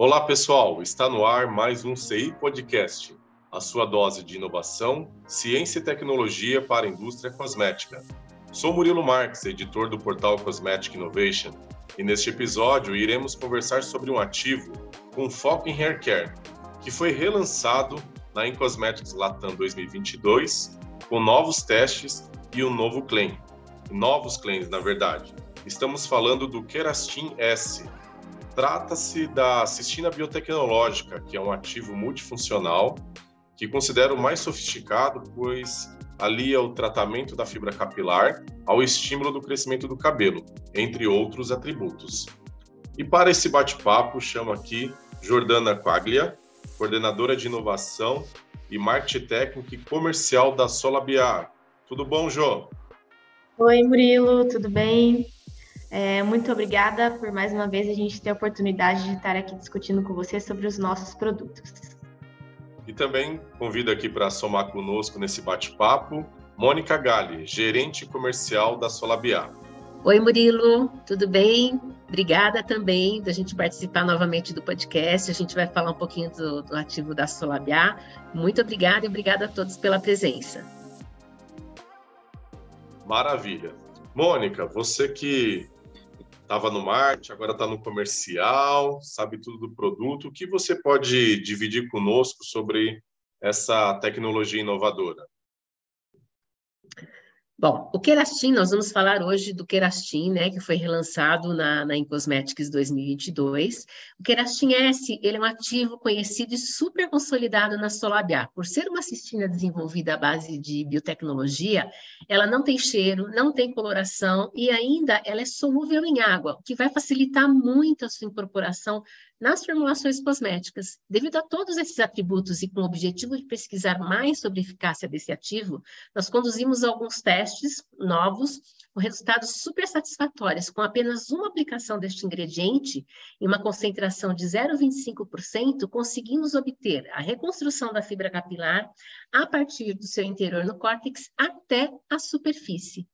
Olá, pessoal. Está no ar mais um CI Podcast, a sua dose de inovação, ciência e tecnologia para a indústria cosmética. Sou Murilo Marques, editor do portal Cosmetic Innovation, e neste episódio iremos conversar sobre um ativo com foco em hair care, que foi relançado na Incosmetics Latam 2022 com novos testes e um novo claim. Novos claims, na verdade. Estamos falando do Kerastin S, Trata-se da cistina biotecnológica, que é um ativo multifuncional que considero mais sofisticado, pois alia o tratamento da fibra capilar ao estímulo do crescimento do cabelo, entre outros atributos. E para esse bate-papo, chamo aqui Jordana Quaglia, coordenadora de inovação e marketing técnico e comercial da Solabiar. Tudo bom, Jô? Oi, Murilo, tudo bem? É, muito obrigada por mais uma vez a gente ter a oportunidade de estar aqui discutindo com você sobre os nossos produtos. E também convido aqui para somar conosco nesse bate-papo Mônica Galli, gerente comercial da Solabiar. Oi, Murilo, tudo bem? Obrigada também da gente participar novamente do podcast. A gente vai falar um pouquinho do, do ativo da Solabiar. Muito obrigada e obrigada a todos pela presença. Maravilha. Mônica, você que estava no marketing, agora está no comercial, sabe tudo do produto. O que você pode dividir conosco sobre essa tecnologia inovadora? Bom, o Kerastin, nós vamos falar hoje do Kerastin, né, que foi relançado na, na Incosmetics 2022. O Kerastin S, ele é um ativo conhecido e super consolidado na Solabiar. Por ser uma cistina desenvolvida à base de biotecnologia, ela não tem cheiro, não tem coloração e ainda ela é solúvel em água, o que vai facilitar muito a sua incorporação nas formulações cosméticas. Devido a todos esses atributos e com o objetivo de pesquisar mais sobre a eficácia desse ativo, nós conduzimos alguns testes novos com resultados super satisfatórios. Com apenas uma aplicação deste ingrediente, em uma concentração de 0,25%, conseguimos obter a reconstrução da fibra capilar a partir do seu interior no córtex até a superfície.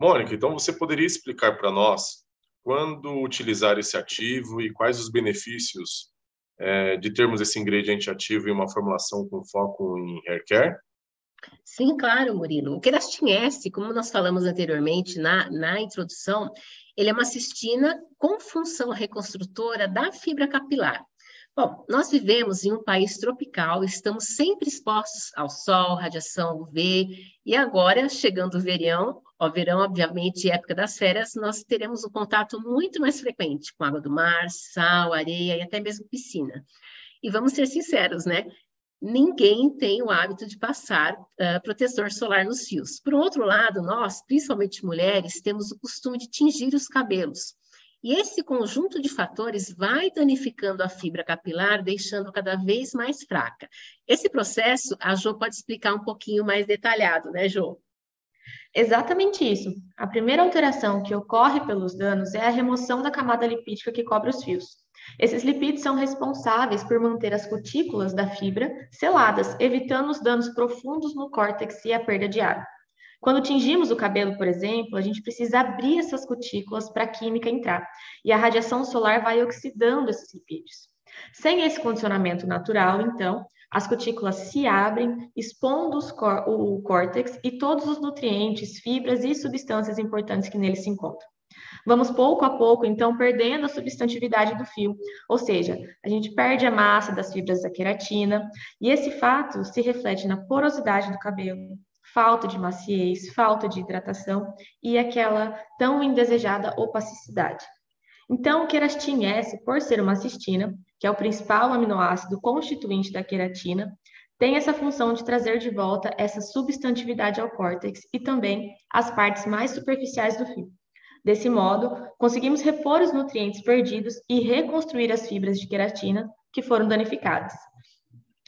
Mônica, então você poderia explicar para nós quando utilizar esse ativo e quais os benefícios é, de termos esse ingrediente ativo em uma formulação com foco em hair care? Sim, claro, Murilo. O Kerastin S, como nós falamos anteriormente na, na introdução, ele é uma cistina com função reconstrutora da fibra capilar. Bom, nós vivemos em um país tropical, estamos sempre expostos ao sol, radiação UV, e agora, chegando o verão, o verão, obviamente, época das férias, nós teremos um contato muito mais frequente com água do mar, sal, areia e até mesmo piscina. E vamos ser sinceros, né? Ninguém tem o hábito de passar uh, protetor solar nos fios. Por outro lado, nós, principalmente mulheres, temos o costume de tingir os cabelos. E esse conjunto de fatores vai danificando a fibra capilar, deixando cada vez mais fraca. Esse processo, a Jo pode explicar um pouquinho mais detalhado, né, Jo? Exatamente isso. A primeira alteração que ocorre pelos danos é a remoção da camada lipídica que cobre os fios. Esses lipídios são responsáveis por manter as cutículas da fibra seladas, evitando os danos profundos no córtex e a perda de água. Quando tingimos o cabelo, por exemplo, a gente precisa abrir essas cutículas para a química entrar, e a radiação solar vai oxidando esses lipídios. Sem esse condicionamento natural, então, as cutículas se abrem, expondo o córtex e todos os nutrientes, fibras e substâncias importantes que nele se encontram. Vamos pouco a pouco, então, perdendo a substantividade do fio, ou seja, a gente perde a massa das fibras da queratina, e esse fato se reflete na porosidade do cabelo, falta de maciez, falta de hidratação e aquela tão indesejada opacidade. Então, o querastin S, por ser uma cistina, que é o principal aminoácido constituinte da queratina, tem essa função de trazer de volta essa substantividade ao córtex e também às partes mais superficiais do fio. Desse modo, conseguimos repor os nutrientes perdidos e reconstruir as fibras de queratina que foram danificadas.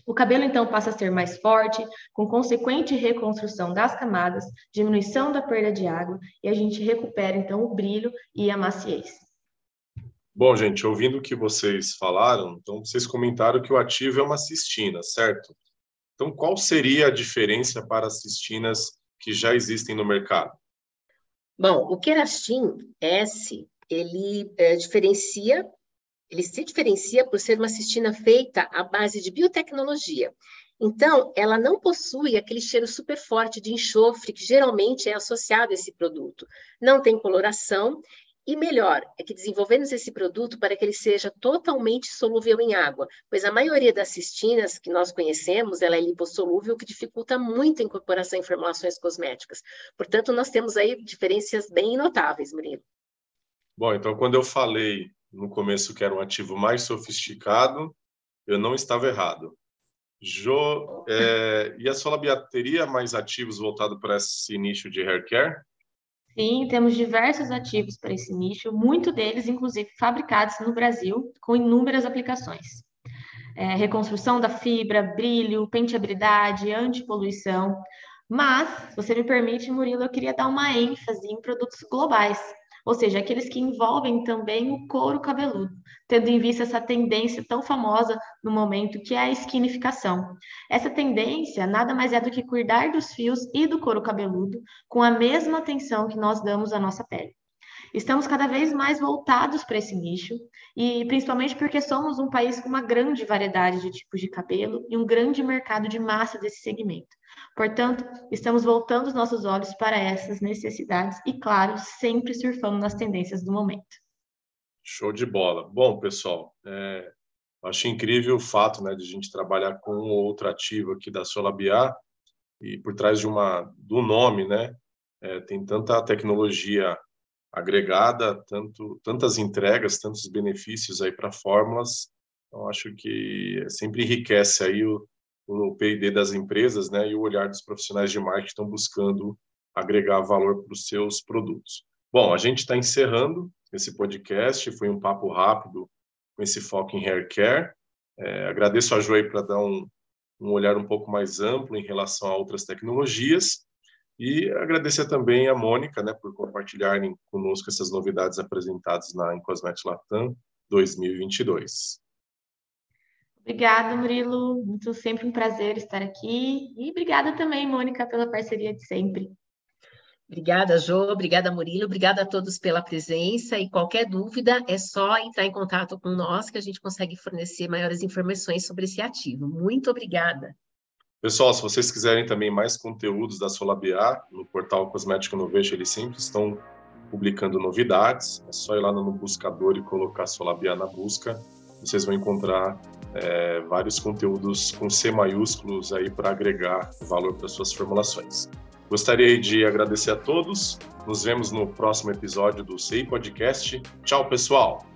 O cabelo então passa a ser mais forte, com consequente reconstrução das camadas, diminuição da perda de água e a gente recupera então o brilho e a maciez. Bom, gente, ouvindo o que vocês falaram, então vocês comentaram que o ativo é uma cistina, certo? Então, qual seria a diferença para as cistinas que já existem no mercado? Bom, o Kerastin S, ele é, diferencia ele se diferencia por ser uma cistina feita à base de biotecnologia. Então, ela não possui aquele cheiro super forte de enxofre que geralmente é associado a esse produto. Não tem coloração e melhor, é que desenvolvemos esse produto para que ele seja totalmente solúvel em água, pois a maioria das cistinas que nós conhecemos, ela é lipossolúvel, o que dificulta muito a incorporação em formulações cosméticas. Portanto, nós temos aí diferenças bem notáveis, Murilo. Bom, então quando eu falei no começo que era um ativo mais sofisticado, eu não estava errado. Jo, é, e a Solabia teria mais ativos voltados para esse nicho de hair care? Sim, temos diversos ativos para esse nicho, muito deles, inclusive, fabricados no Brasil, com inúmeras aplicações. É, reconstrução da fibra, brilho, penteabilidade, antipoluição. Mas, se você me permite, Murilo, eu queria dar uma ênfase em produtos globais, ou seja, aqueles que envolvem também o couro cabeludo, tendo em vista essa tendência tão famosa no momento que é a esquinificação. Essa tendência nada mais é do que cuidar dos fios e do couro cabeludo com a mesma atenção que nós damos à nossa pele. Estamos cada vez mais voltados para esse nicho, e principalmente porque somos um país com uma grande variedade de tipos de cabelo e um grande mercado de massa desse segmento. Portanto, estamos voltando os nossos olhos para essas necessidades e, claro, sempre surfando nas tendências do momento. Show de bola. Bom, pessoal, é, acho incrível o fato né, de a gente trabalhar com outro ativo aqui da Solabiar e por trás de uma do nome, né, é, tem tanta tecnologia agregada, tanto tantas entregas, tantos benefícios aí para fórmulas. Então acho que sempre enriquece aí o, o P&D das empresas, né, e o olhar dos profissionais de marketing estão buscando agregar valor para os seus produtos. Bom, a gente está encerrando esse podcast, foi um papo rápido com esse foco em hair care. É, agradeço a Joey para dar um, um olhar um pouco mais amplo em relação a outras tecnologias e agradecer também a Mônica, né, por compartilharem conosco essas novidades apresentadas na Encosmet Latam 2022. Obrigada, Murilo. Muito sempre um prazer estar aqui. E obrigada também, Mônica, pela parceria de sempre. Obrigada, Jô. Obrigada, Murilo. Obrigada a todos pela presença. E qualquer dúvida, é só entrar em contato com nós que a gente consegue fornecer maiores informações sobre esse ativo. Muito obrigada. Pessoal, se vocês quiserem também mais conteúdos da Solabiar, no portal Cosmético Innovation, eles sempre estão publicando novidades. É só ir lá no buscador e colocar Solabiar na busca. Vocês vão encontrar é, vários conteúdos com C maiúsculos aí para agregar valor para suas formulações. Gostaria de agradecer a todos. Nos vemos no próximo episódio do CI Podcast. Tchau, pessoal!